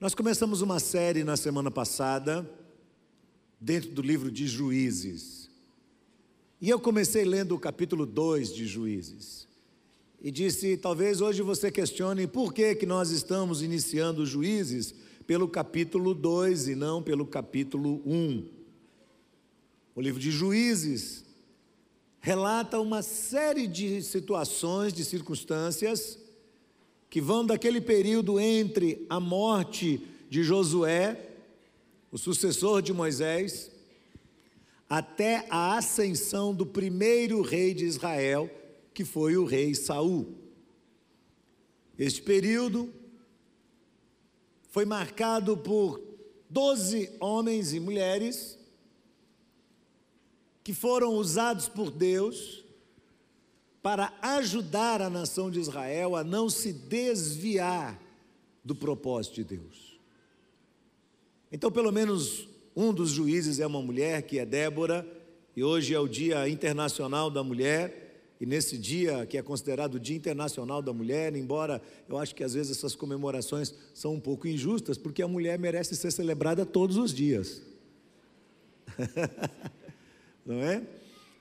Nós começamos uma série na semana passada, dentro do livro de Juízes. E eu comecei lendo o capítulo 2 de Juízes. E disse: talvez hoje você questione por que, que nós estamos iniciando Juízes pelo capítulo 2 e não pelo capítulo 1. Um. O livro de Juízes relata uma série de situações, de circunstâncias, que vão daquele período entre a morte de Josué, o sucessor de Moisés, até a ascensão do primeiro rei de Israel, que foi o rei Saul. Este período foi marcado por doze homens e mulheres que foram usados por Deus para ajudar a nação de Israel a não se desviar do propósito de Deus. Então, pelo menos um dos juízes é uma mulher, que é Débora, e hoje é o Dia Internacional da Mulher, e nesse dia, que é considerado o Dia Internacional da Mulher, embora eu acho que às vezes essas comemorações são um pouco injustas, porque a mulher merece ser celebrada todos os dias. Não é?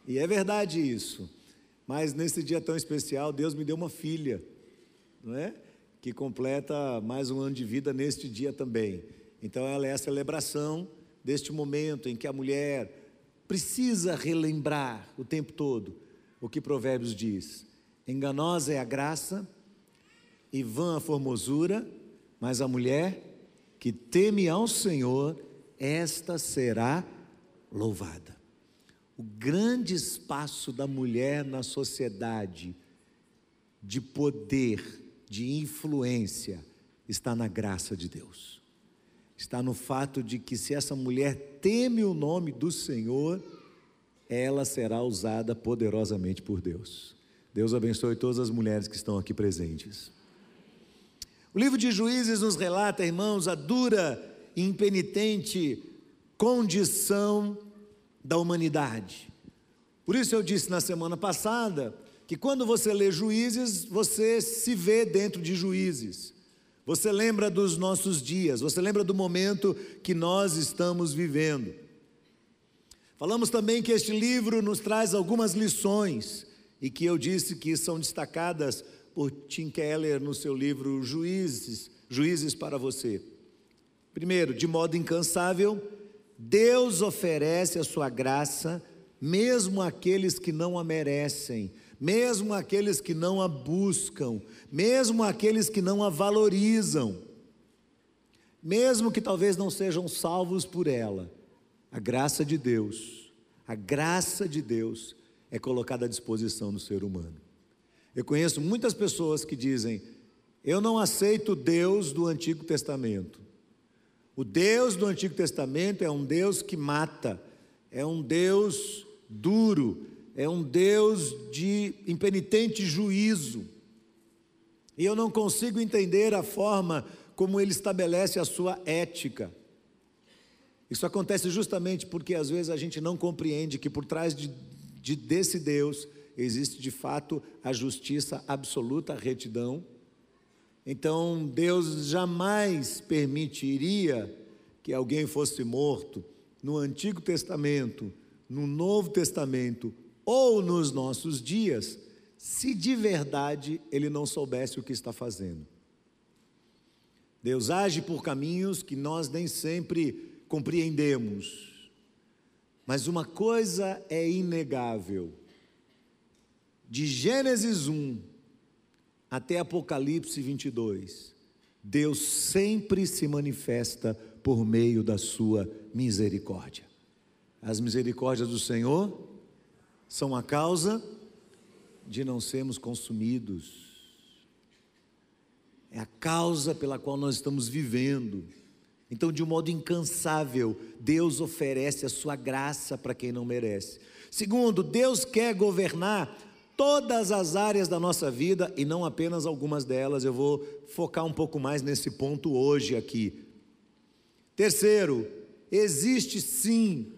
E é verdade isso. Mas nesse dia tão especial, Deus me deu uma filha, não é? Que completa mais um ano de vida neste dia também. Então ela é a celebração deste momento em que a mulher precisa relembrar o tempo todo o que Provérbios diz: enganosa é a graça e vã a formosura, mas a mulher que teme ao Senhor, esta será louvada. O grande espaço da mulher na sociedade de poder, de influência, está na graça de Deus. Está no fato de que se essa mulher teme o nome do Senhor, ela será usada poderosamente por Deus. Deus abençoe todas as mulheres que estão aqui presentes. O livro de Juízes nos relata, irmãos, a dura e impenitente condição da humanidade. Por isso eu disse na semana passada que quando você lê Juízes, você se vê dentro de Juízes. Você lembra dos nossos dias, você lembra do momento que nós estamos vivendo. Falamos também que este livro nos traz algumas lições e que eu disse que são destacadas por Tim Keller no seu livro Juízes, Juízes para você. Primeiro, de modo incansável, Deus oferece a sua graça, mesmo àqueles que não a merecem, mesmo àqueles que não a buscam, mesmo àqueles que não a valorizam, mesmo que talvez não sejam salvos por ela. A graça de Deus, a graça de Deus é colocada à disposição do ser humano. Eu conheço muitas pessoas que dizem: Eu não aceito Deus do Antigo Testamento. O Deus do Antigo Testamento é um Deus que mata, é um Deus duro, é um Deus de impenitente juízo. E eu não consigo entender a forma como ele estabelece a sua ética. Isso acontece justamente porque às vezes a gente não compreende que por trás de, de desse Deus existe de fato a justiça absoluta, a retidão então, Deus jamais permitiria que alguém fosse morto no Antigo Testamento, no Novo Testamento ou nos nossos dias, se de verdade ele não soubesse o que está fazendo. Deus age por caminhos que nós nem sempre compreendemos. Mas uma coisa é inegável: de Gênesis 1 até Apocalipse 22, Deus sempre se manifesta por meio da sua misericórdia. As misericórdias do Senhor são a causa de não sermos consumidos. É a causa pela qual nós estamos vivendo. Então, de um modo incansável, Deus oferece a sua graça para quem não merece. Segundo, Deus quer governar todas as áreas da nossa vida e não apenas algumas delas. Eu vou focar um pouco mais nesse ponto hoje aqui. Terceiro, existe sim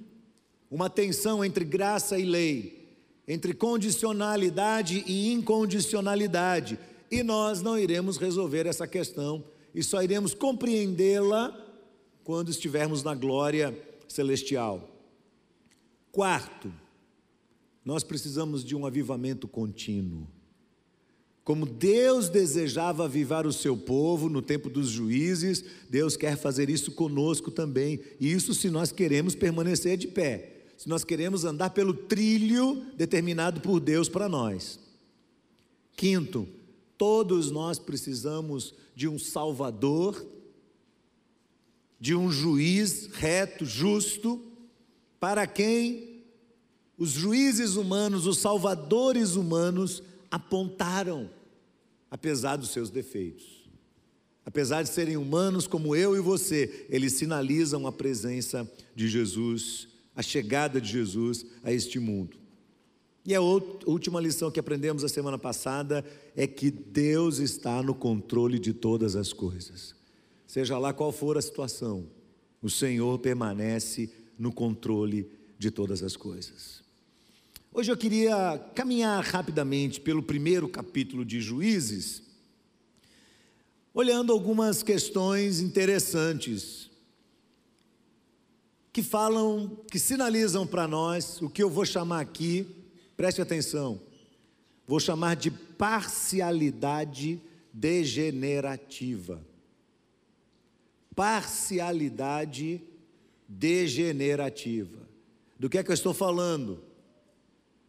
uma tensão entre graça e lei, entre condicionalidade e incondicionalidade, e nós não iremos resolver essa questão e só iremos compreendê-la quando estivermos na glória celestial. Quarto, nós precisamos de um avivamento contínuo. Como Deus desejava avivar o seu povo no tempo dos juízes, Deus quer fazer isso conosco também. Isso se nós queremos permanecer de pé, se nós queremos andar pelo trilho determinado por Deus para nós. Quinto, todos nós precisamos de um Salvador, de um juiz reto, justo, para quem os juízes humanos, os salvadores humanos apontaram, apesar dos seus defeitos. Apesar de serem humanos como eu e você, eles sinalizam a presença de Jesus, a chegada de Jesus a este mundo. E a última lição que aprendemos a semana passada é que Deus está no controle de todas as coisas. Seja lá qual for a situação, o Senhor permanece no controle de todas as coisas. Hoje eu queria caminhar rapidamente pelo primeiro capítulo de Juízes, olhando algumas questões interessantes que falam, que sinalizam para nós o que eu vou chamar aqui, preste atenção, vou chamar de parcialidade degenerativa. Parcialidade degenerativa. Do que é que eu estou falando?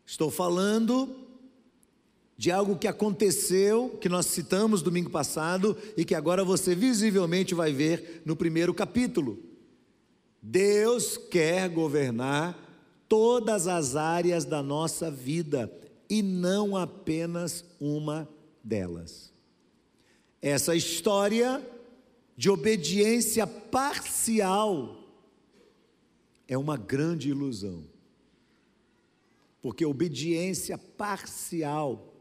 Estou falando de algo que aconteceu, que nós citamos domingo passado e que agora você visivelmente vai ver no primeiro capítulo. Deus quer governar todas as áreas da nossa vida e não apenas uma delas. Essa história de obediência parcial é uma grande ilusão porque obediência parcial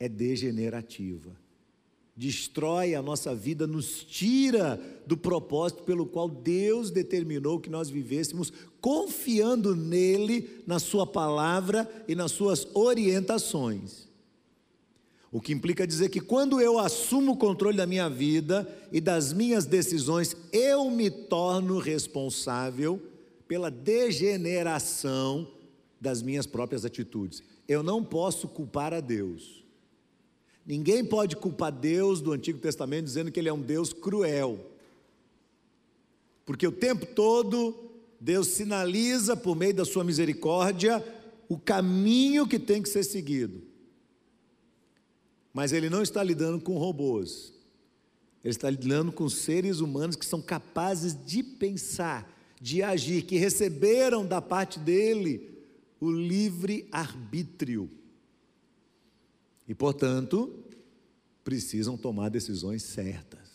é degenerativa. Destrói a nossa vida, nos tira do propósito pelo qual Deus determinou que nós vivêssemos, confiando nele, na Sua palavra e nas Suas orientações. O que implica dizer que quando eu assumo o controle da minha vida e das minhas decisões, eu me torno responsável pela degeneração das minhas próprias atitudes. Eu não posso culpar a Deus. Ninguém pode culpar Deus do Antigo Testamento dizendo que Ele é um Deus cruel. Porque o tempo todo Deus sinaliza por meio da sua misericórdia o caminho que tem que ser seguido. Mas Ele não está lidando com robôs. Ele está lidando com seres humanos que são capazes de pensar, de agir, que receberam da parte dele o livre arbítrio. E, portanto, precisam tomar decisões certas.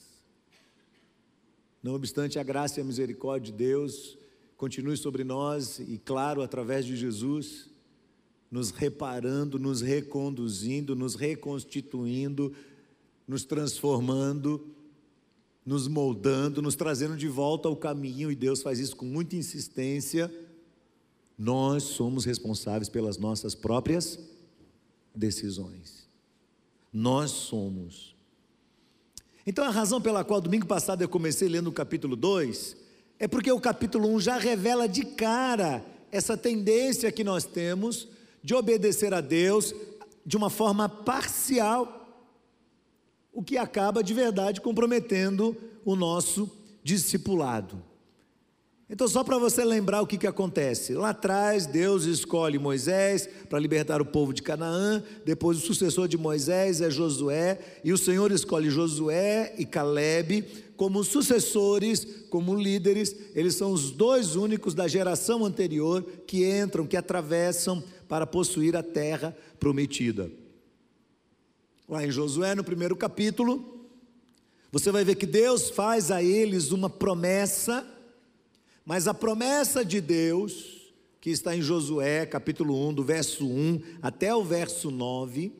Não obstante a graça e a misericórdia de Deus continue sobre nós e, claro, através de Jesus, nos reparando, nos reconduzindo, nos reconstituindo, nos transformando, nos moldando, nos trazendo de volta ao caminho, e Deus faz isso com muita insistência nós somos responsáveis pelas nossas próprias decisões. Nós somos. Então, a razão pela qual domingo passado eu comecei lendo o capítulo 2 é porque o capítulo 1 já revela de cara essa tendência que nós temos de obedecer a Deus de uma forma parcial, o que acaba de verdade comprometendo o nosso discipulado. Então, só para você lembrar o que, que acontece: lá atrás, Deus escolhe Moisés para libertar o povo de Canaã, depois, o sucessor de Moisés é Josué, e o Senhor escolhe Josué e Caleb como sucessores, como líderes, eles são os dois únicos da geração anterior que entram, que atravessam para possuir a terra prometida. Lá em Josué, no primeiro capítulo, você vai ver que Deus faz a eles uma promessa mas a promessa de Deus, que está em Josué, capítulo 1, do verso 1 até o verso 9,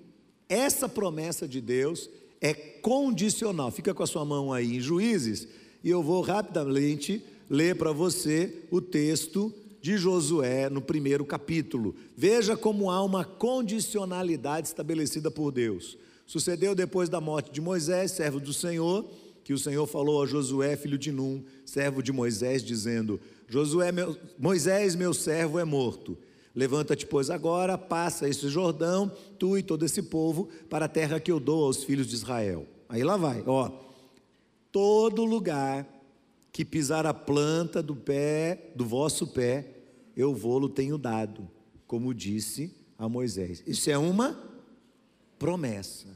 essa promessa de Deus é condicional. Fica com a sua mão aí em Juízes, e eu vou rapidamente ler para você o texto de Josué no primeiro capítulo. Veja como há uma condicionalidade estabelecida por Deus. Sucedeu depois da morte de Moisés, servo do Senhor, que o Senhor falou a Josué, filho de Num, servo de Moisés, dizendo: Josué, meu, Moisés, meu servo, é morto. Levanta-te, pois, agora, passa esse Jordão, tu e todo esse povo, para a terra que eu dou aos filhos de Israel. Aí lá vai, ó. Todo lugar que pisar a planta do pé, do vosso pé, eu vou-lo tenho dado, como disse a Moisés. Isso é uma promessa.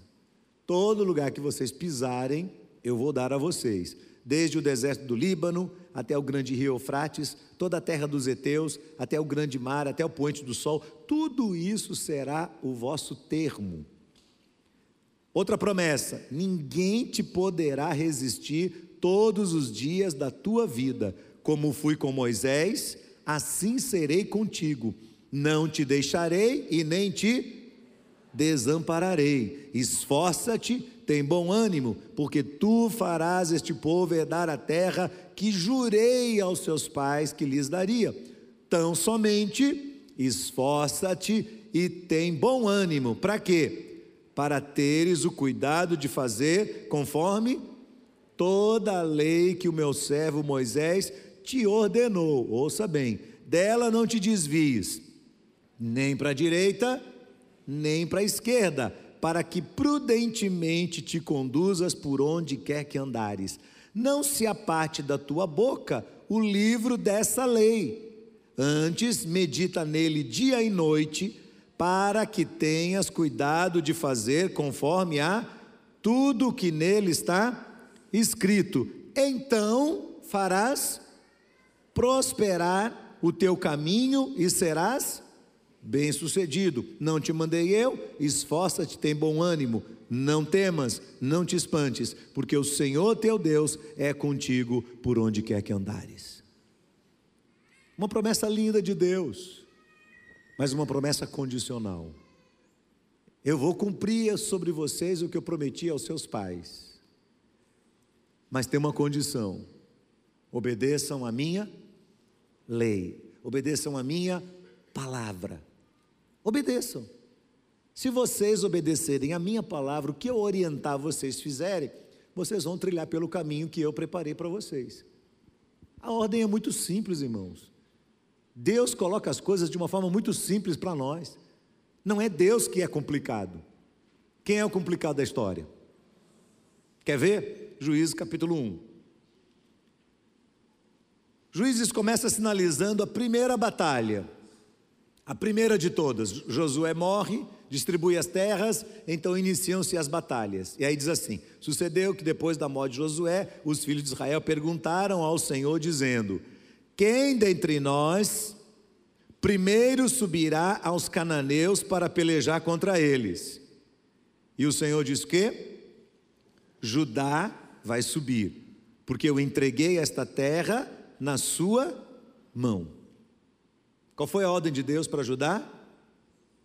Todo lugar que vocês pisarem, eu vou dar a vocês, desde o deserto do Líbano até o grande rio Eufrates, toda a terra dos heteus, até o grande mar, até o poente do sol, tudo isso será o vosso termo. Outra promessa: ninguém te poderá resistir todos os dias da tua vida, como fui com Moisés, assim serei contigo. Não te deixarei e nem te desampararei. Esforça-te, tem bom ânimo, porque tu farás este povo herdar a terra que jurei aos seus pais que lhes daria. Tão somente esforça-te e tem bom ânimo. Para quê? Para teres o cuidado de fazer conforme toda a lei que o meu servo Moisés te ordenou. Ouça bem: dela não te desvies, nem para a direita, nem para a esquerda, para que prudentemente te conduzas por onde quer que andares não se aparte da tua boca o livro dessa lei. Antes, medita nele dia e noite, para que tenhas cuidado de fazer conforme a tudo que nele está escrito. Então farás prosperar o teu caminho e serás bem-sucedido. Não te mandei eu? Esforça-te, tem bom ânimo. Não temas, não te espantes, porque o Senhor teu Deus é contigo por onde quer que andares. Uma promessa linda de Deus, mas uma promessa condicional. Eu vou cumprir sobre vocês o que eu prometi aos seus pais, mas tem uma condição: obedeçam a minha lei, obedeçam a minha palavra. Obedeçam. Se vocês obedecerem a minha palavra, o que eu orientar vocês fizerem, vocês vão trilhar pelo caminho que eu preparei para vocês. A ordem é muito simples, irmãos. Deus coloca as coisas de uma forma muito simples para nós. Não é Deus que é complicado. Quem é o complicado da história? Quer ver? Juízes capítulo 1. Juízes começa sinalizando a primeira batalha. A primeira de todas, Josué morre, distribui as terras, então iniciam-se as batalhas. E aí diz assim: Sucedeu que depois da morte de Josué, os filhos de Israel perguntaram ao Senhor, dizendo: Quem dentre nós primeiro subirá aos cananeus para pelejar contra eles? E o Senhor diz que Judá vai subir, porque eu entreguei esta terra na sua mão. Qual foi a ordem de Deus para ajudar?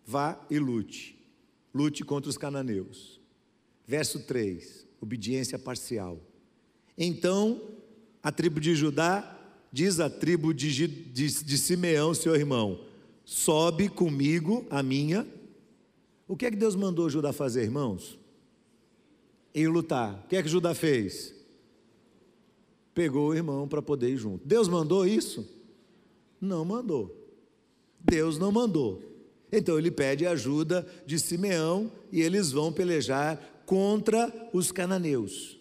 Vá e lute. Lute contra os cananeus. Verso 3, obediência parcial. Então, a tribo de Judá diz a tribo de, de, de Simeão, seu irmão: sobe comigo a minha. O que é que Deus mandou Judá fazer, irmãos? Em lutar. O que é que Judá fez? Pegou o irmão para poder ir junto. Deus mandou isso? Não mandou. Deus não mandou. Então ele pede ajuda de Simeão e eles vão pelejar contra os cananeus.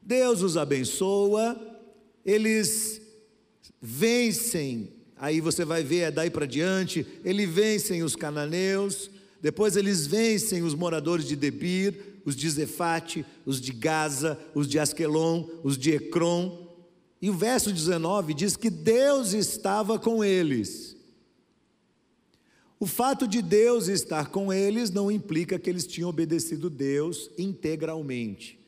Deus os abençoa, eles vencem, aí você vai ver, é daí para diante, eles vencem os cananeus, depois eles vencem os moradores de Debir, os de Zefate, os de Gaza, os de Asquelon, os de Ecrom. E o verso 19 diz que Deus estava com eles. O fato de Deus estar com eles não implica que eles tinham obedecido Deus integralmente.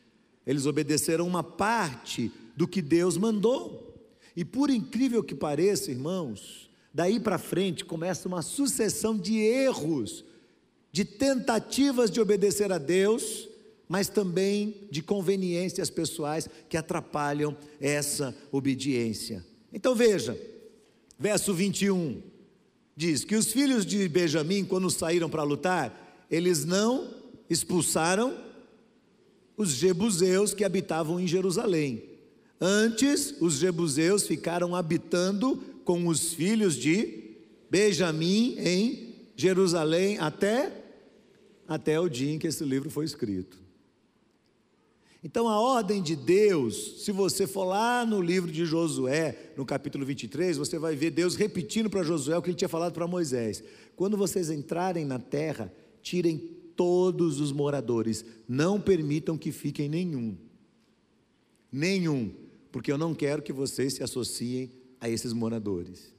Eles obedeceram uma parte do que Deus mandou. E por incrível que pareça, irmãos, daí para frente começa uma sucessão de erros, de tentativas de obedecer a Deus, mas também de conveniências pessoais que atrapalham essa obediência. Então veja, verso 21 diz que os filhos de Benjamim, quando saíram para lutar, eles não expulsaram os jebuseus que habitavam em Jerusalém. Antes, os jebuseus ficaram habitando com os filhos de Benjamim em Jerusalém até até o dia em que esse livro foi escrito. Então, a ordem de Deus, se você for lá no livro de Josué, no capítulo 23, você vai ver Deus repetindo para Josué o que ele tinha falado para Moisés: quando vocês entrarem na terra, tirem todos os moradores, não permitam que fiquem nenhum. Nenhum, porque eu não quero que vocês se associem a esses moradores.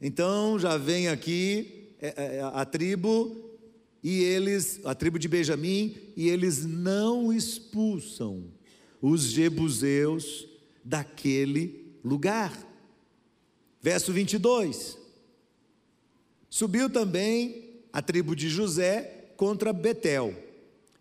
Então já vem aqui é, é, a tribo e eles, a tribo de Benjamim, e eles não expulsam os jebuseus daquele lugar. Verso 22. Subiu também a tribo de José contra Betel,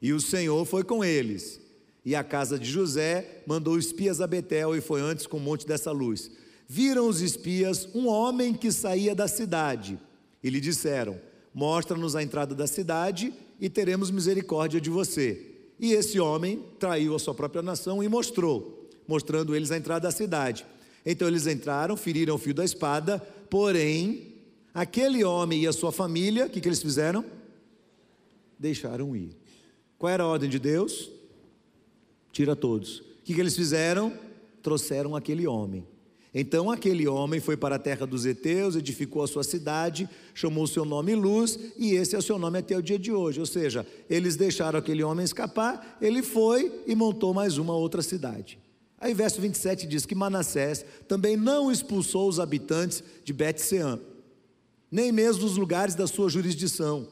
e o Senhor foi com eles. E a casa de José mandou espias a Betel e foi antes com o monte dessa luz. Viram os espias um homem que saía da cidade e lhe disseram: Mostra-nos a entrada da cidade e teremos misericórdia de você. E esse homem traiu a sua própria nação e mostrou, mostrando eles a entrada da cidade. Então eles entraram, feriram o fio da espada, porém, aquele homem e a sua família, o que, que eles fizeram? Deixaram ir. Qual era a ordem de Deus? Tira todos. O que, que eles fizeram? Trouxeram aquele homem. Então aquele homem foi para a terra dos heteus, edificou a sua cidade, chamou o seu nome Luz, e esse é o seu nome até o dia de hoje. Ou seja, eles deixaram aquele homem escapar, ele foi e montou mais uma outra cidade. Aí verso 27 diz que Manassés também não expulsou os habitantes de Bet-Sean, nem mesmo dos lugares da sua jurisdição.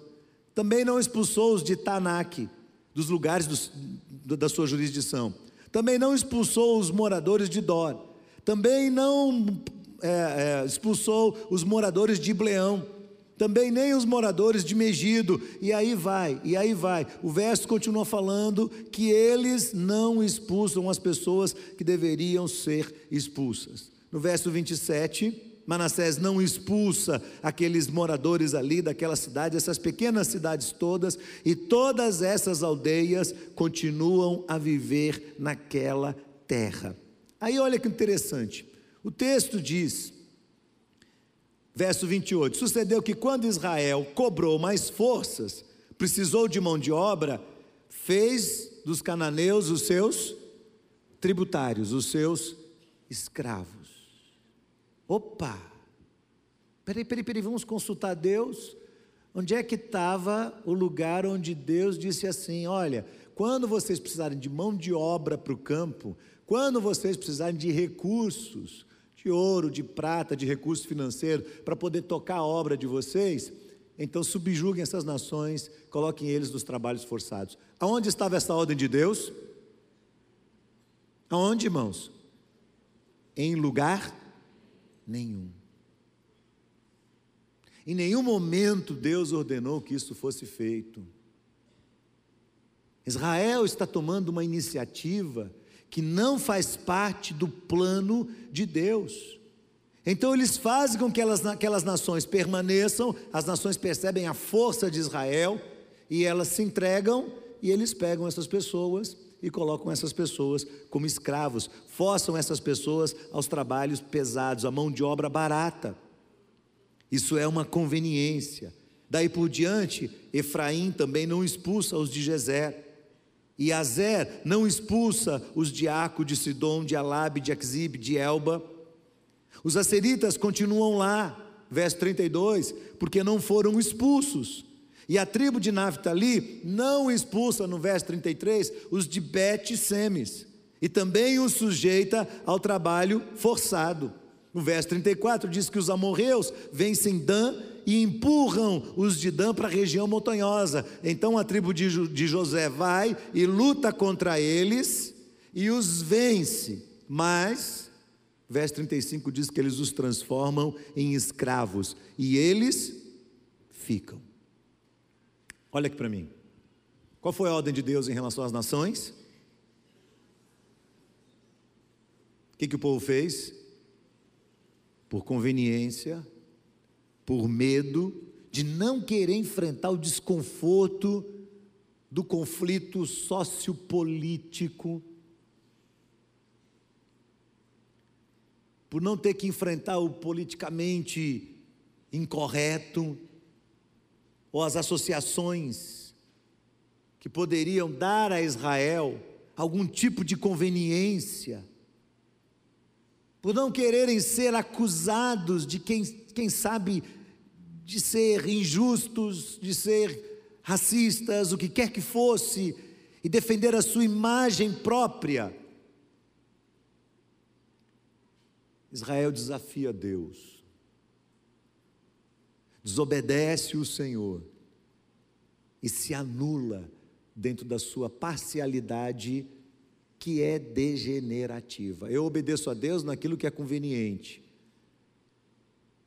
Também não expulsou os de Tanak, dos lugares dos, da sua jurisdição. Também não expulsou os moradores de Dor também não é, é, expulsou os moradores de Ibleão, também nem os moradores de Megido, e aí vai, e aí vai. O verso continua falando que eles não expulsam as pessoas que deveriam ser expulsas. No verso 27, Manassés não expulsa aqueles moradores ali daquela cidade, essas pequenas cidades todas, e todas essas aldeias continuam a viver naquela terra. Aí olha que interessante. O texto diz, verso 28, sucedeu que quando Israel cobrou mais forças, precisou de mão de obra, fez dos cananeus os seus tributários, os seus escravos. Opa! Peraí, peraí, peraí, vamos consultar Deus. Onde é que estava o lugar onde Deus disse assim: olha, quando vocês precisarem de mão de obra para o campo, quando vocês precisarem de recursos, de ouro, de prata, de recurso financeiro, para poder tocar a obra de vocês, então subjuguem essas nações, coloquem eles nos trabalhos forçados. Aonde estava essa ordem de Deus? Aonde, irmãos? Em lugar nenhum. Em nenhum momento Deus ordenou que isso fosse feito. Israel está tomando uma iniciativa que não faz parte do plano de Deus. Então eles fazem com que elas, aquelas nações permaneçam, as nações percebem a força de Israel e elas se entregam e eles pegam essas pessoas e colocam essas pessoas como escravos, forçam essas pessoas aos trabalhos pesados, a mão de obra barata. Isso é uma conveniência. Daí por diante, Efraim também não expulsa os de Gezer. E Azer não expulsa os de Aco, de Sidom, de Alabe, de Axib, de Elba. Os aceritas continuam lá, verso 32, porque não foram expulsos. E a tribo de Naphtali não expulsa, no verso 33, os de Bet-Semes. E também os sujeita ao trabalho forçado. No verso 34 diz que os amorreus vencem Dan e empurram os de Dan para a região montanhosa. Então a tribo de, José vai e luta contra eles e os vence. Mas, verso 35 diz que eles os transformam em escravos e eles ficam. Olha aqui para mim. Qual foi a ordem de Deus em relação às nações? O que, que o povo fez? Por conveniência, por medo de não querer enfrentar o desconforto do conflito sociopolítico, por não ter que enfrentar o politicamente incorreto, ou as associações que poderiam dar a Israel algum tipo de conveniência, por não quererem ser acusados de quem, quem sabe de ser injustos, de ser racistas, o que quer que fosse, e defender a sua imagem própria. Israel desafia Deus, desobedece o Senhor e se anula dentro da sua parcialidade que é degenerativa. Eu obedeço a Deus naquilo que é conveniente.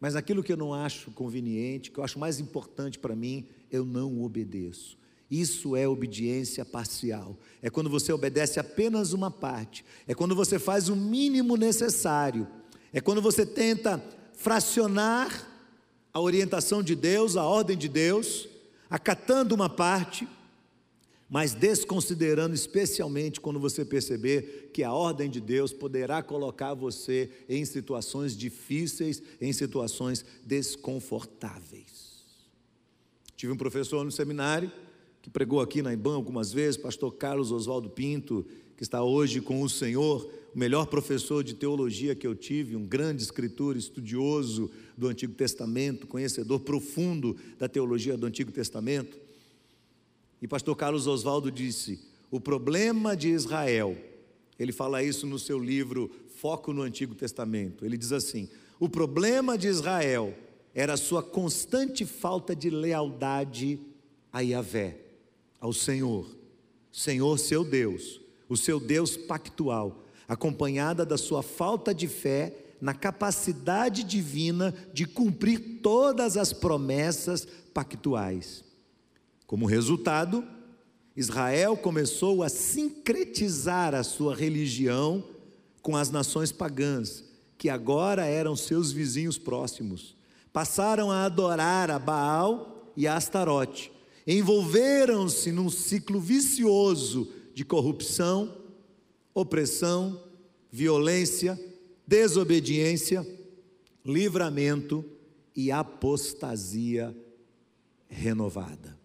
Mas aquilo que eu não acho conveniente, que eu acho mais importante para mim, eu não obedeço. Isso é obediência parcial. É quando você obedece apenas uma parte. É quando você faz o mínimo necessário. É quando você tenta fracionar a orientação de Deus, a ordem de Deus, acatando uma parte mas desconsiderando especialmente quando você perceber que a ordem de Deus poderá colocar você em situações difíceis, em situações desconfortáveis. Tive um professor no seminário que pregou aqui na IBAN algumas vezes, pastor Carlos Oswaldo Pinto, que está hoje com o Senhor, o melhor professor de teologia que eu tive, um grande escritor, estudioso do Antigo Testamento, conhecedor profundo da teologia do Antigo Testamento. E pastor Carlos Oswaldo disse: o problema de Israel, ele fala isso no seu livro Foco no Antigo Testamento. Ele diz assim: o problema de Israel era a sua constante falta de lealdade a Yahvé, ao Senhor, Senhor seu Deus, o seu Deus pactual, acompanhada da sua falta de fé na capacidade divina de cumprir todas as promessas pactuais. Como resultado, Israel começou a sincretizar a sua religião com as nações pagãs, que agora eram seus vizinhos próximos. Passaram a adorar a Baal e a Astarote. Envolveram-se num ciclo vicioso de corrupção, opressão, violência, desobediência, livramento e apostasia renovada.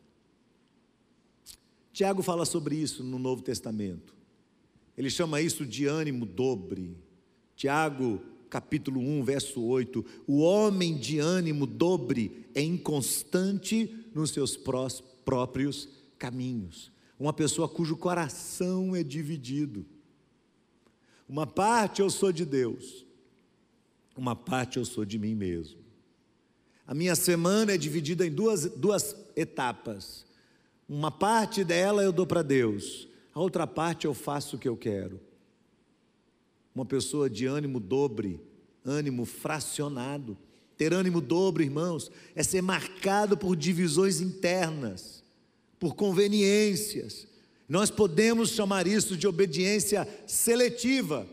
Tiago fala sobre isso no Novo Testamento. Ele chama isso de ânimo dobre. Tiago, capítulo 1, verso 8: O homem de ânimo dobre é inconstante nos seus próprios caminhos. Uma pessoa cujo coração é dividido. Uma parte eu sou de Deus, uma parte eu sou de mim mesmo. A minha semana é dividida em duas, duas etapas. Uma parte dela eu dou para Deus, a outra parte eu faço o que eu quero. Uma pessoa de ânimo dobre, ânimo fracionado. Ter ânimo dobre, irmãos, é ser marcado por divisões internas, por conveniências. Nós podemos chamar isso de obediência seletiva.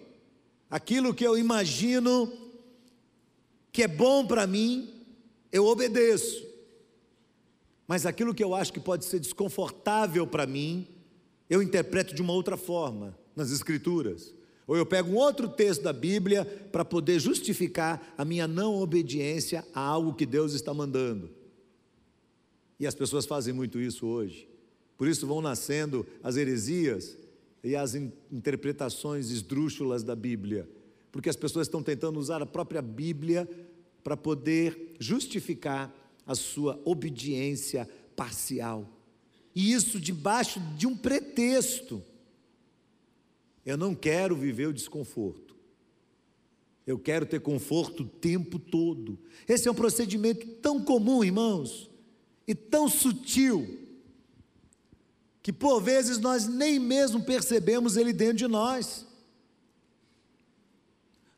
Aquilo que eu imagino que é bom para mim, eu obedeço. Mas aquilo que eu acho que pode ser desconfortável para mim, eu interpreto de uma outra forma nas Escrituras. Ou eu pego um outro texto da Bíblia para poder justificar a minha não obediência a algo que Deus está mandando. E as pessoas fazem muito isso hoje. Por isso vão nascendo as heresias e as interpretações esdrúxulas da Bíblia. Porque as pessoas estão tentando usar a própria Bíblia para poder justificar a sua obediência parcial. E isso debaixo de um pretexto. Eu não quero viver o desconforto. Eu quero ter conforto o tempo todo. Esse é um procedimento tão comum, irmãos, e tão sutil, que por vezes nós nem mesmo percebemos ele dentro de nós.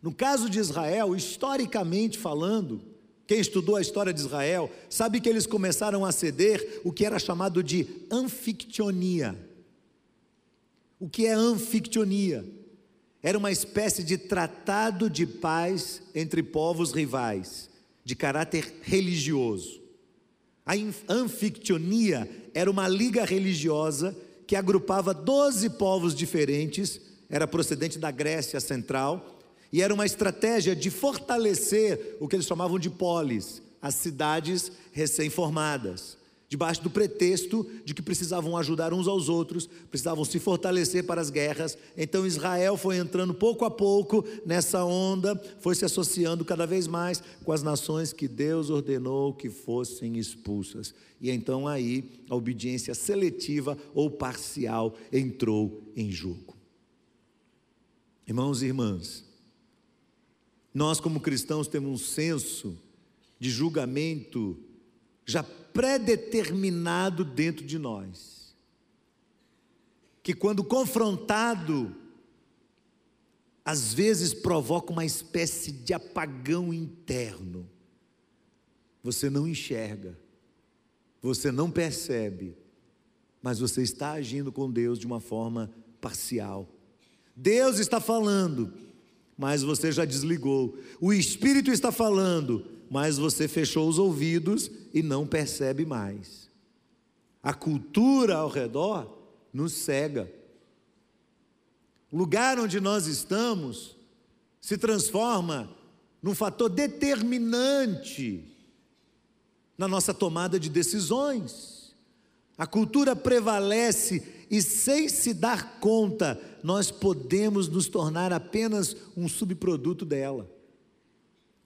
No caso de Israel, historicamente falando, quem estudou a história de Israel sabe que eles começaram a ceder o que era chamado de anfictionia. O que é anfictionia? Era uma espécie de tratado de paz entre povos rivais, de caráter religioso. A anfictionia era uma liga religiosa que agrupava 12 povos diferentes, era procedente da Grécia Central, e era uma estratégia de fortalecer o que eles chamavam de polis, as cidades recém-formadas debaixo do pretexto de que precisavam ajudar uns aos outros, precisavam se fortalecer para as guerras. Então Israel foi entrando pouco a pouco nessa onda, foi se associando cada vez mais com as nações que Deus ordenou que fossem expulsas. E então aí a obediência seletiva ou parcial entrou em jogo. Irmãos e irmãs, nós como cristãos temos um senso de julgamento já predeterminado dentro de nós. Que quando confrontado, às vezes provoca uma espécie de apagão interno. Você não enxerga, você não percebe, mas você está agindo com Deus de uma forma parcial. Deus está falando, mas você já desligou. O Espírito está falando, mas você fechou os ouvidos e não percebe mais. A cultura ao redor nos cega. O lugar onde nós estamos se transforma num fator determinante na nossa tomada de decisões. A cultura prevalece e, sem se dar conta, nós podemos nos tornar apenas um subproduto dela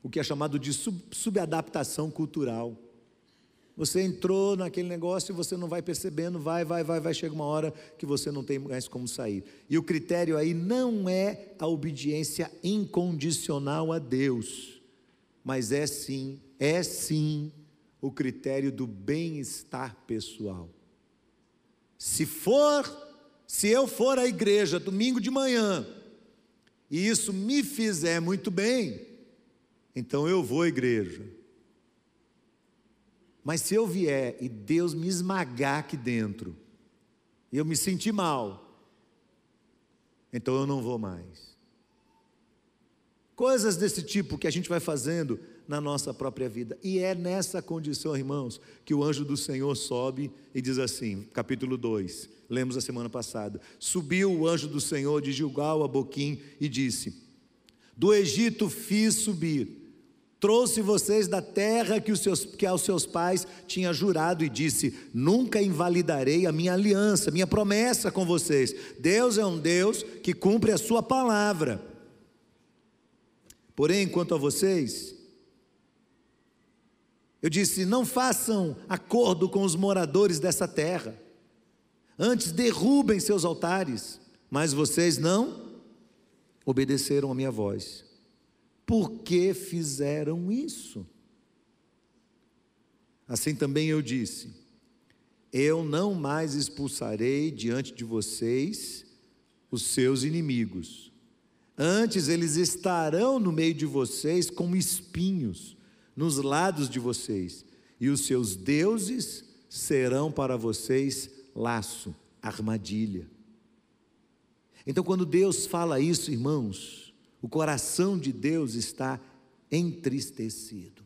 o que é chamado de sub, subadaptação cultural. Você entrou naquele negócio e você não vai percebendo, vai, vai, vai, vai, chega uma hora que você não tem mais como sair. E o critério aí não é a obediência incondicional a Deus, mas é sim, é sim o critério do bem-estar pessoal. Se for, se eu for à igreja domingo de manhã e isso me fizer muito bem, então eu vou à igreja. Mas se eu vier e Deus me esmagar aqui dentro, eu me sentir mal, então eu não vou mais. Coisas desse tipo que a gente vai fazendo na nossa própria vida. E é nessa condição, irmãos, que o anjo do Senhor sobe e diz assim, capítulo 2, lemos a semana passada: Subiu o anjo do Senhor de Gilgal a Boquim e disse: Do Egito fiz subir trouxe vocês da terra que, os seus, que aos seus pais tinha jurado e disse: Nunca invalidarei a minha aliança, minha promessa com vocês. Deus é um Deus que cumpre a sua palavra. Porém, quanto a vocês, eu disse: Não façam acordo com os moradores dessa terra, antes derrubem seus altares, mas vocês não obedeceram a minha voz por que fizeram isso? Assim também eu disse: Eu não mais expulsarei diante de vocês os seus inimigos. Antes eles estarão no meio de vocês como espinhos nos lados de vocês, e os seus deuses serão para vocês laço, armadilha. Então, quando Deus fala isso, irmãos, o coração de Deus está entristecido.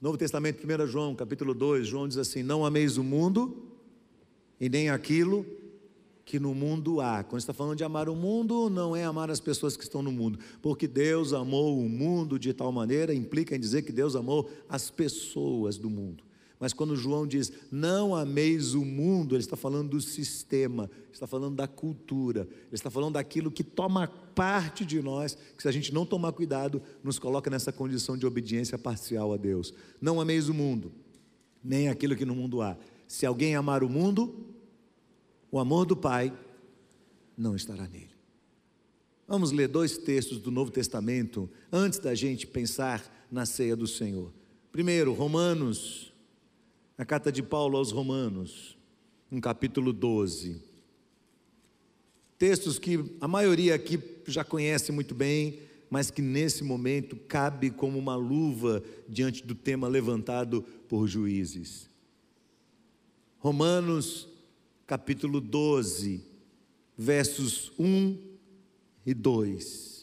Novo Testamento, 1 João, capítulo 2, João diz assim: Não ameis o mundo e nem aquilo que no mundo há. Quando está falando de amar o mundo, não é amar as pessoas que estão no mundo, porque Deus amou o mundo de tal maneira, implica em dizer que Deus amou as pessoas do mundo. Mas quando João diz, não ameis o mundo, ele está falando do sistema, está falando da cultura, ele está falando daquilo que toma parte de nós, que se a gente não tomar cuidado, nos coloca nessa condição de obediência parcial a Deus. Não ameis o mundo, nem aquilo que no mundo há. Se alguém amar o mundo, o amor do Pai não estará nele. Vamos ler dois textos do Novo Testamento antes da gente pensar na ceia do Senhor. Primeiro, Romanos a carta de Paulo aos Romanos, no capítulo 12. Textos que a maioria aqui já conhece muito bem, mas que nesse momento cabe como uma luva diante do tema levantado por juízes. Romanos, capítulo 12, versos 1 e 2.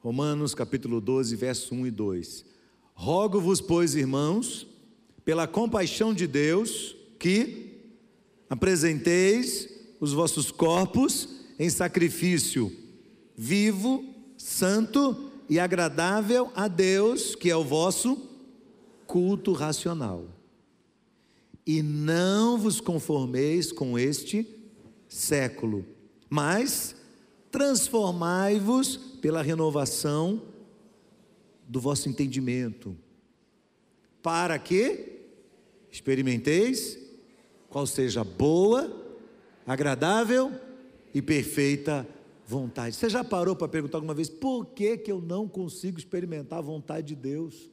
Romanos capítulo 12, verso 1 e 2. Rogo-vos, pois, irmãos, pela compaixão de Deus, que apresenteis os vossos corpos em sacrifício vivo, santo e agradável a Deus, que é o vosso culto racional. E não vos conformeis com este século, mas transformai-vos pela renovação do vosso entendimento, para que experimenteis qual seja boa, agradável e perfeita vontade. Você já parou para perguntar alguma vez por que, que eu não consigo experimentar a vontade de Deus?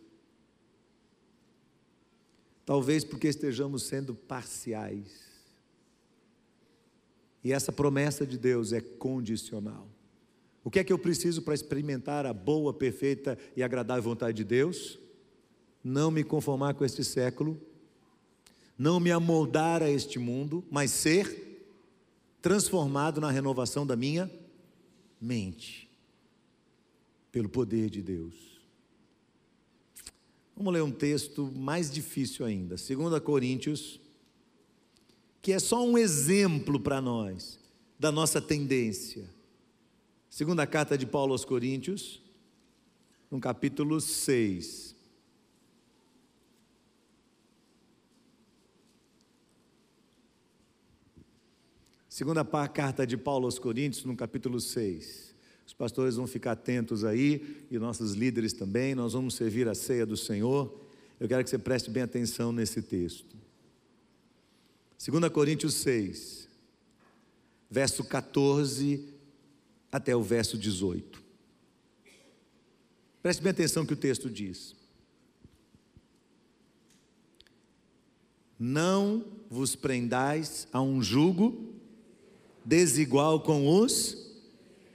Talvez porque estejamos sendo parciais. E essa promessa de Deus é condicional. O que é que eu preciso para experimentar a boa, perfeita e agradável vontade de Deus? Não me conformar com este século, não me amoldar a este mundo, mas ser transformado na renovação da minha mente, pelo poder de Deus. Vamos ler um texto mais difícil ainda, 2 Coríntios, que é só um exemplo para nós da nossa tendência. Segunda carta de Paulo aos Coríntios, no capítulo 6. Segunda carta de Paulo aos Coríntios, no capítulo 6. Os pastores vão ficar atentos aí, e nossos líderes também, nós vamos servir a ceia do Senhor. Eu quero que você preste bem atenção nesse texto. 2 Coríntios 6, verso 14 até o verso 18. Preste bem atenção que o texto diz. Não vos prendais a um jugo desigual com os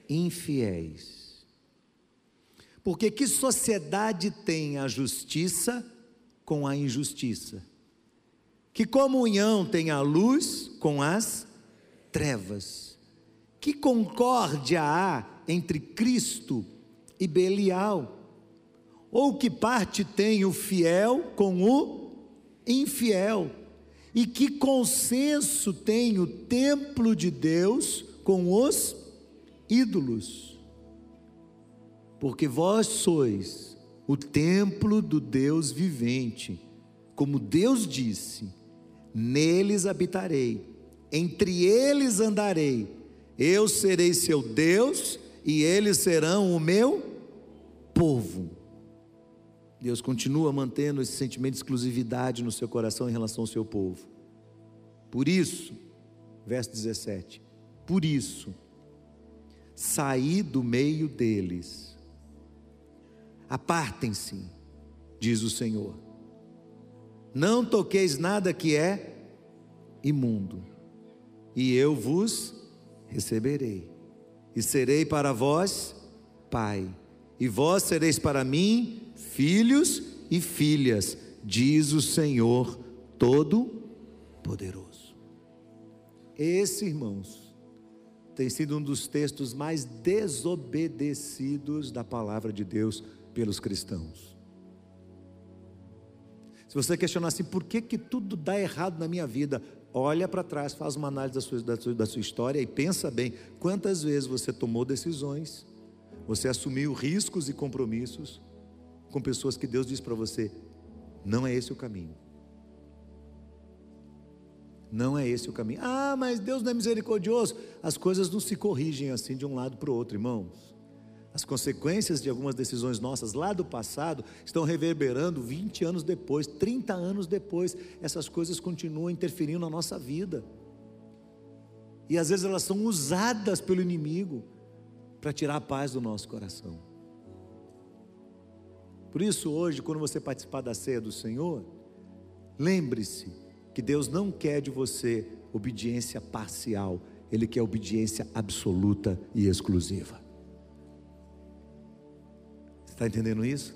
infiéis. Porque que sociedade tem a justiça com a injustiça? Que comunhão tem a luz com as trevas? Que concórdia há entre Cristo e Belial? Ou que parte tem o fiel com o infiel? E que consenso tem o templo de Deus com os ídolos? Porque vós sois o templo do Deus vivente, como Deus disse: neles habitarei, entre eles andarei, eu serei seu Deus e eles serão o meu povo. Deus continua mantendo esse sentimento de exclusividade no seu coração em relação ao seu povo. Por isso, verso 17: Por isso, saí do meio deles, apartem-se, diz o Senhor, não toqueis nada que é imundo, e eu vos receberei, e serei para vós pai, e vós sereis para mim filhos e filhas, diz o Senhor Todo-Poderoso. Esse, irmãos, tem sido um dos textos mais desobedecidos da palavra de Deus pelos cristãos. Se você questionar assim, por que, que tudo dá errado na minha vida? Olha para trás, faz uma análise da sua, da, sua, da sua história e pensa bem: quantas vezes você tomou decisões, você assumiu riscos e compromissos, com pessoas que Deus diz para você: não é esse o caminho. Não é esse o caminho. Ah, mas Deus não é misericordioso. As coisas não se corrigem assim de um lado para o outro, irmãos. As consequências de algumas decisões nossas lá do passado estão reverberando 20 anos depois, 30 anos depois. Essas coisas continuam interferindo na nossa vida. E às vezes elas são usadas pelo inimigo para tirar a paz do nosso coração. Por isso, hoje, quando você participar da ceia do Senhor, lembre-se que Deus não quer de você obediência parcial, Ele quer obediência absoluta e exclusiva. Você está entendendo isso?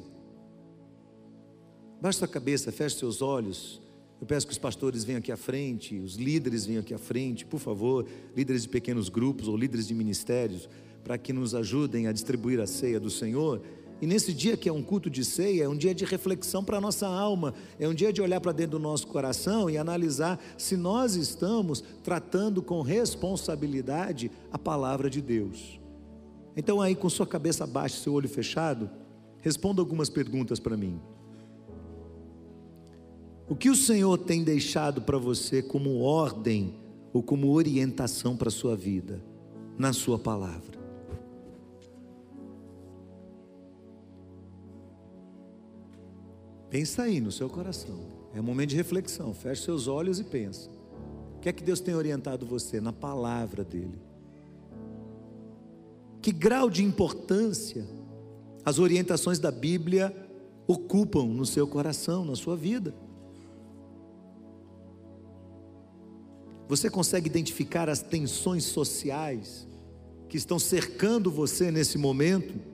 Baixe sua cabeça, feche seus olhos. Eu peço que os pastores venham aqui à frente, os líderes venham aqui à frente, por favor, líderes de pequenos grupos ou líderes de ministérios. para que nos ajudem a distribuir a ceia do Senhor. E nesse dia que é um culto de ceia, é um dia de reflexão para a nossa alma, é um dia de olhar para dentro do nosso coração e analisar se nós estamos tratando com responsabilidade a palavra de Deus. Então, aí, com sua cabeça baixa, seu olho fechado, responda algumas perguntas para mim. O que o Senhor tem deixado para você como ordem ou como orientação para a sua vida, na Sua palavra? Pensa aí no seu coração. É um momento de reflexão. Feche seus olhos e pensa. O que é que Deus tem orientado você na palavra dele? Que grau de importância as orientações da Bíblia ocupam no seu coração, na sua vida? Você consegue identificar as tensões sociais que estão cercando você nesse momento?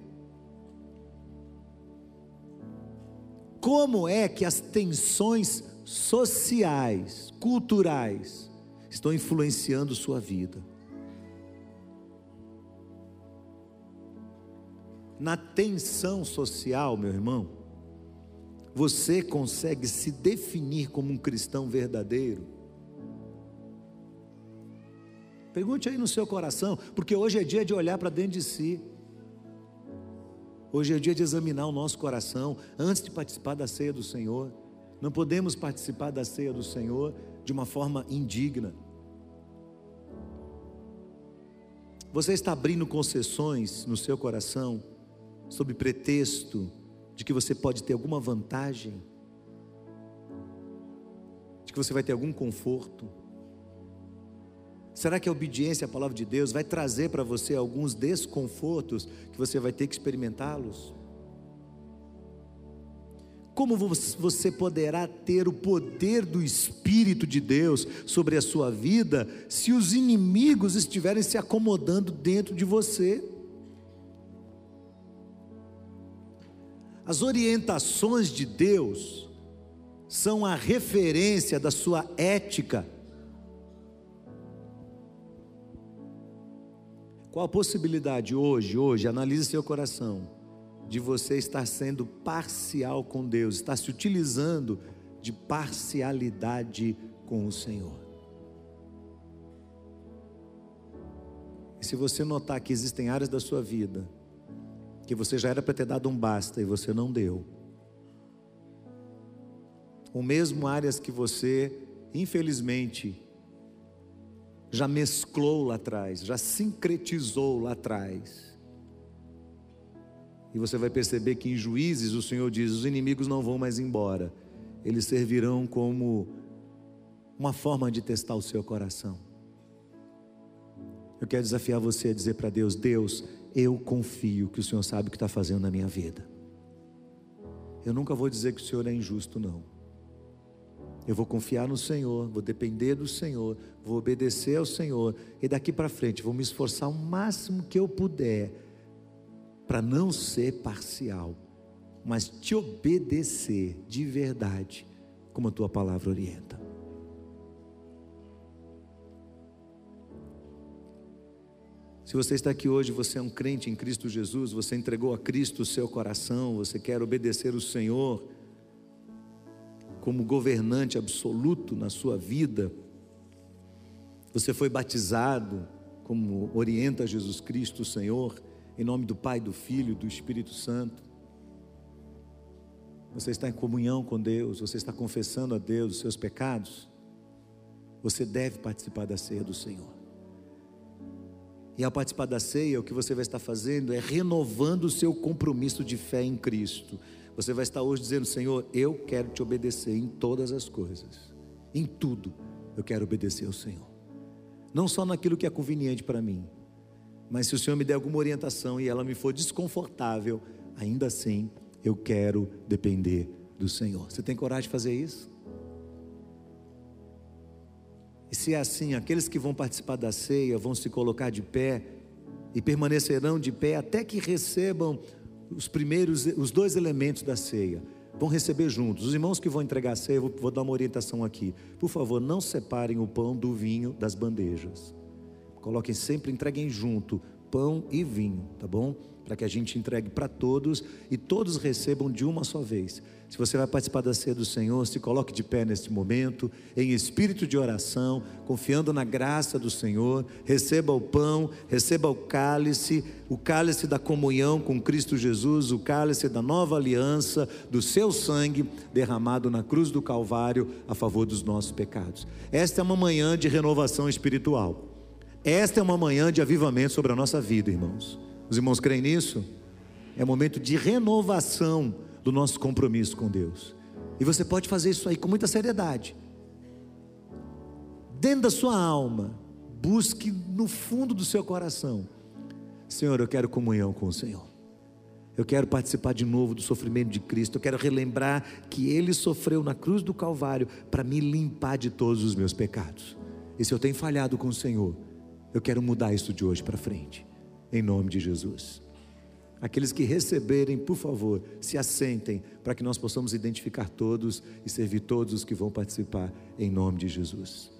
Como é que as tensões sociais, culturais, estão influenciando sua vida. Na tensão social, meu irmão, você consegue se definir como um cristão verdadeiro? Pergunte aí no seu coração, porque hoje é dia de olhar para dentro de si. Hoje é dia de examinar o nosso coração antes de participar da ceia do Senhor. Não podemos participar da ceia do Senhor de uma forma indigna. Você está abrindo concessões no seu coração sob pretexto de que você pode ter alguma vantagem, de que você vai ter algum conforto. Será que a obediência à palavra de Deus vai trazer para você alguns desconfortos que você vai ter que experimentá-los? Como você poderá ter o poder do Espírito de Deus sobre a sua vida se os inimigos estiverem se acomodando dentro de você? As orientações de Deus são a referência da sua ética Qual a possibilidade hoje, hoje, analise seu coração, de você estar sendo parcial com Deus, estar se utilizando de parcialidade com o Senhor? E se você notar que existem áreas da sua vida que você já era para ter dado um basta e você não deu, ou mesmo áreas que você, infelizmente, já mesclou lá atrás, já sincretizou lá atrás. E você vai perceber que em Juízes o Senhor diz: os inimigos não vão mais embora, eles servirão como uma forma de testar o seu coração. Eu quero desafiar você a dizer para Deus: Deus, eu confio que o Senhor sabe o que está fazendo na minha vida. Eu nunca vou dizer que o Senhor é injusto, não. Eu vou confiar no Senhor, vou depender do Senhor, vou obedecer ao Senhor e daqui para frente vou me esforçar o máximo que eu puder para não ser parcial, mas te obedecer de verdade, como a tua palavra orienta. Se você está aqui hoje, você é um crente em Cristo Jesus, você entregou a Cristo o seu coração, você quer obedecer o Senhor, como governante absoluto na sua vida, você foi batizado como orienta Jesus Cristo, o Senhor, em nome do Pai, do Filho e do Espírito Santo. Você está em comunhão com Deus, você está confessando a Deus os seus pecados. Você deve participar da ceia do Senhor. E ao participar da ceia, o que você vai estar fazendo é renovando o seu compromisso de fé em Cristo. Você vai estar hoje dizendo: Senhor, eu quero te obedecer em todas as coisas, em tudo, eu quero obedecer ao Senhor. Não só naquilo que é conveniente para mim, mas se o Senhor me der alguma orientação e ela me for desconfortável, ainda assim eu quero depender do Senhor. Você tem coragem de fazer isso? E se é assim, aqueles que vão participar da ceia vão se colocar de pé e permanecerão de pé até que recebam os primeiros, os dois elementos da ceia. Vão receber juntos. Os irmãos que vão entregar a ceia, vou, vou dar uma orientação aqui. Por favor, não separem o pão do vinho das bandejas. Coloquem sempre, entreguem junto pão e vinho, tá bom? Para que a gente entregue para todos e todos recebam de uma só vez. Se você vai participar da ceia do Senhor, se coloque de pé neste momento, em espírito de oração, confiando na graça do Senhor. Receba o pão, receba o cálice, o cálice da comunhão com Cristo Jesus, o cálice da nova aliança, do seu sangue derramado na cruz do Calvário a favor dos nossos pecados. Esta é uma manhã de renovação espiritual. Esta é uma manhã de avivamento sobre a nossa vida, irmãos. Os irmãos creem nisso? É momento de renovação do nosso compromisso com Deus. E você pode fazer isso aí com muita seriedade. Dentro da sua alma, busque no fundo do seu coração: Senhor, eu quero comunhão com o Senhor. Eu quero participar de novo do sofrimento de Cristo. Eu quero relembrar que Ele sofreu na cruz do Calvário para me limpar de todos os meus pecados. E se eu tenho falhado com o Senhor, eu quero mudar isso de hoje para frente. Em nome de Jesus. Aqueles que receberem, por favor, se assentem para que nós possamos identificar todos e servir todos os que vão participar em nome de Jesus.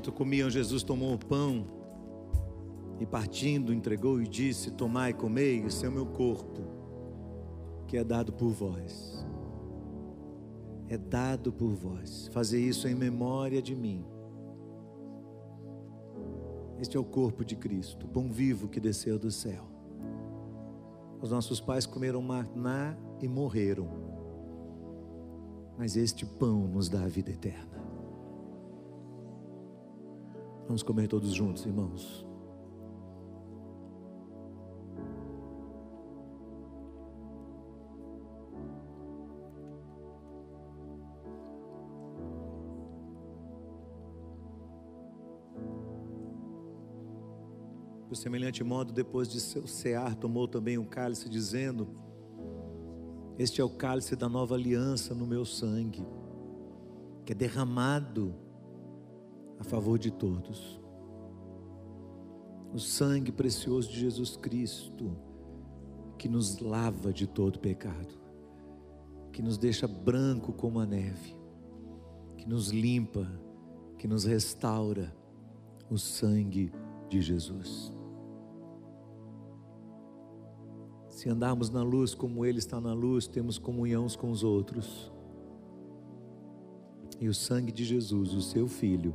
Enquanto comiam, Jesus tomou o pão e partindo, entregou e disse: Tomai comei, esse é o meu corpo, que é dado por vós. É dado por vós. Fazer isso em memória de mim. Este é o corpo de Cristo, pão vivo que desceu do céu. Os nossos pais comeram maná e morreram. Mas este pão nos dá a vida eterna. Vamos comer todos juntos, irmãos. Por semelhante modo, depois de seu cear, tomou também um cálice, dizendo: Este é o cálice da nova aliança no meu sangue, que é derramado a favor de todos. O sangue precioso de Jesus Cristo, que nos lava de todo pecado, que nos deixa branco como a neve, que nos limpa, que nos restaura, o sangue de Jesus. Se andarmos na luz como Ele está na luz, temos comunhão com os outros. E o sangue de Jesus, o seu Filho,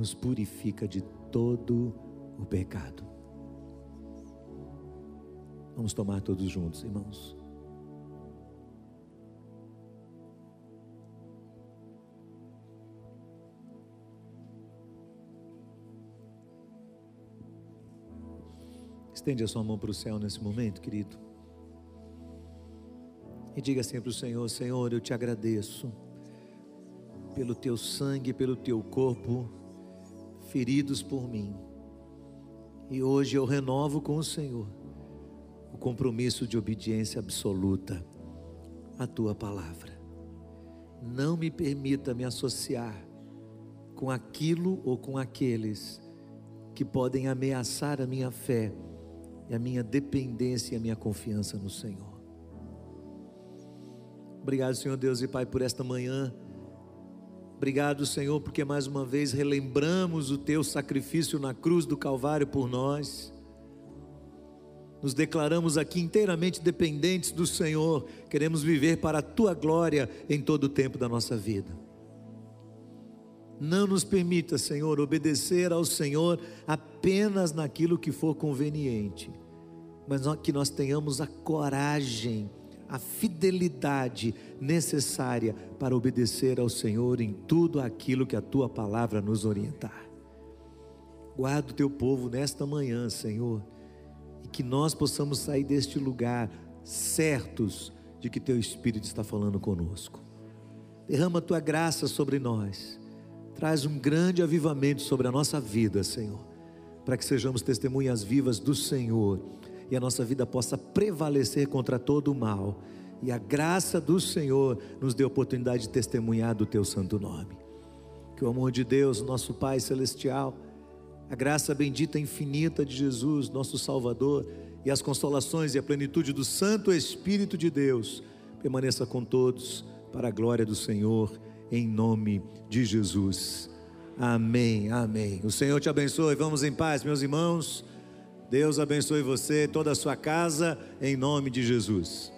nos purifica de todo o pecado. Vamos tomar todos juntos, irmãos. Estende a sua mão para o céu nesse momento, querido. E diga sempre ao Senhor: Senhor, eu te agradeço pelo teu sangue, pelo teu corpo feridos por mim. E hoje eu renovo com o Senhor o compromisso de obediência absoluta à tua palavra. Não me permita me associar com aquilo ou com aqueles que podem ameaçar a minha fé e a minha dependência e a minha confiança no Senhor. Obrigado, Senhor Deus e Pai, por esta manhã Obrigado, Senhor, porque mais uma vez relembramos o teu sacrifício na cruz do Calvário por nós. Nos declaramos aqui inteiramente dependentes do Senhor, queremos viver para a tua glória em todo o tempo da nossa vida. Não nos permita, Senhor, obedecer ao Senhor apenas naquilo que for conveniente, mas que nós tenhamos a coragem a fidelidade necessária para obedecer ao Senhor em tudo aquilo que a tua palavra nos orientar. Guarda o teu povo nesta manhã, Senhor, e que nós possamos sair deste lugar certos de que teu Espírito está falando conosco. Derrama a tua graça sobre nós, traz um grande avivamento sobre a nossa vida, Senhor, para que sejamos testemunhas vivas do Senhor e a nossa vida possa prevalecer contra todo o mal. E a graça do Senhor nos dê a oportunidade de testemunhar do teu santo nome. Que o amor de Deus, nosso Pai celestial, a graça bendita e infinita de Jesus, nosso Salvador, e as consolações e a plenitude do Santo Espírito de Deus permaneça com todos para a glória do Senhor, em nome de Jesus. Amém, amém. O Senhor te abençoe. Vamos em paz, meus irmãos. Deus abençoe você, toda a sua casa, em nome de Jesus.